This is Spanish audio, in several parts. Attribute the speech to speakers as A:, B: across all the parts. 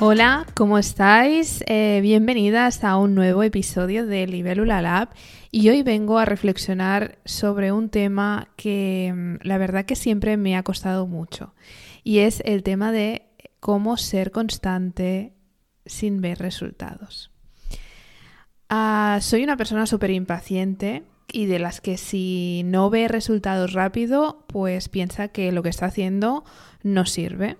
A: Hola, ¿cómo estáis? Eh, bienvenidas a un nuevo episodio de Libélula Lab y hoy vengo a reflexionar sobre un tema que mm, la verdad que siempre me ha costado mucho y es el tema de cómo ser constante sin ver resultados. Ah, soy una persona súper impaciente y de las que si no ve resultados rápido, pues piensa que lo que está haciendo no sirve.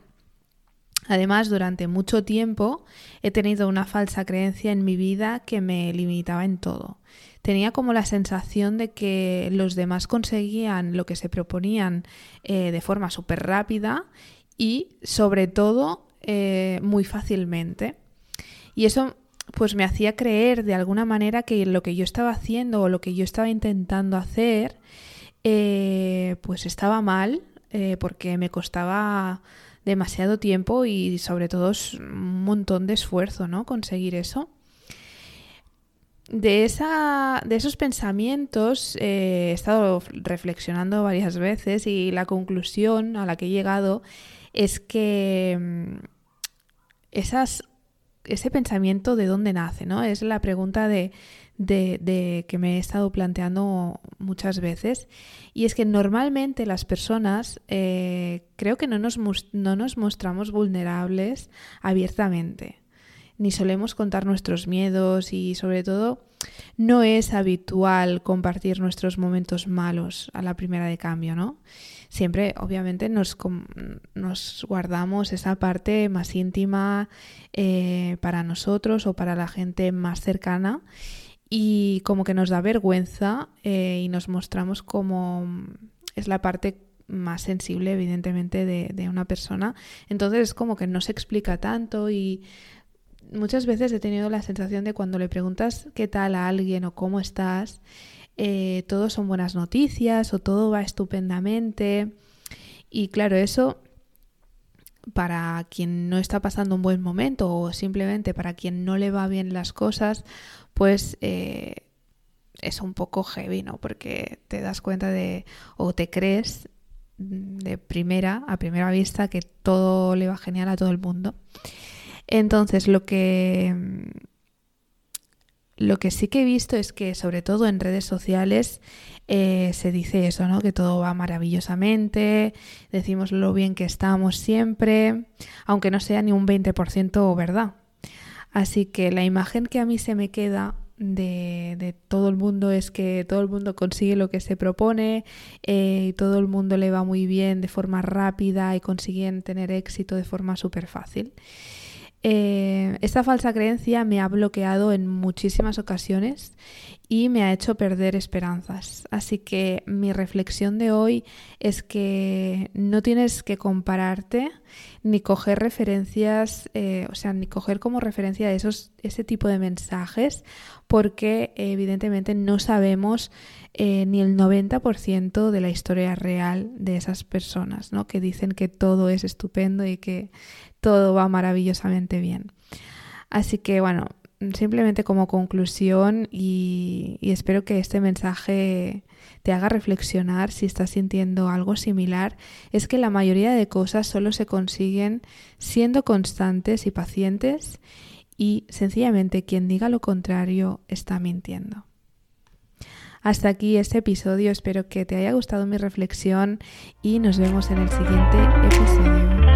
A: Además, durante mucho tiempo he tenido una falsa creencia en mi vida que me limitaba en todo. Tenía como la sensación de que los demás conseguían lo que se proponían eh, de forma súper rápida y sobre todo eh, muy fácilmente. Y eso pues me hacía creer de alguna manera que lo que yo estaba haciendo o lo que yo estaba intentando hacer eh, pues estaba mal porque me costaba demasiado tiempo y sobre todo un montón de esfuerzo, ¿no? Conseguir eso. De, esa, de esos pensamientos eh, he estado reflexionando varias veces y la conclusión a la que he llegado es que mm, esas, ese pensamiento de dónde nace, ¿no? Es la pregunta de de, que me he estado planteando muchas veces. Y es que normalmente las personas eh, creo que no nos, no nos mostramos vulnerables abiertamente, ni solemos contar nuestros miedos y sobre todo no es habitual compartir nuestros momentos malos a la primera de cambio, ¿no? Siempre, obviamente, nos, nos guardamos esa parte más íntima eh, para nosotros o para la gente más cercana y como que nos da vergüenza eh, y nos mostramos como es la parte más sensible evidentemente de, una persona. Entonces es como que no se explica tanto y muchas veces he tenido la sensación de cuando le preguntas qué tal a alguien o cómo estás eh, todo son buenas noticias o todo va estupendamente. Y claro eso para quien no está pasando un buen momento o simplemente para quien no le va bien las cosas, pues eh, es un poco heavy, ¿no? Porque te das cuenta de o te crees de primera, a primera vista, que todo le va genial a todo el mundo. Entonces, lo que lo que sí que he visto es que, sobre todo en redes sociales, eh, se dice eso, ¿no? Que todo va maravillosamente, decimos lo bien que estamos siempre, aunque no sea ni un 20% verdad. Así que la imagen que a mí se me queda de, todo el mundo es que todo el mundo consigue lo que se propone eh, y todo el mundo le va muy bien de forma rápida y consiguen tener éxito de forma súper fácil. Eh, esta falsa creencia me ha bloqueado en muchísimas ocasiones y me ha hecho perder esperanzas. Así que mi reflexión de hoy es que no tienes que compararte ni coger referencias, eh, o sea, ni coger como referencia esos, ese tipo de mensajes, porque evidentemente no sabemos eh, ni el 90% de la historia real de esas personas, ¿no? Que dicen que todo es estupendo y que todo va maravillosamente bien. Así que bueno, simplemente como conclusión y, espero que este mensaje te haga reflexionar si estás sintiendo algo similar, es que la mayoría de cosas solo se consiguen siendo constantes y pacientes y sencillamente quien diga lo contrario está mintiendo. Hasta aquí este episodio, espero que te haya gustado mi reflexión y nos vemos en el siguiente episodio.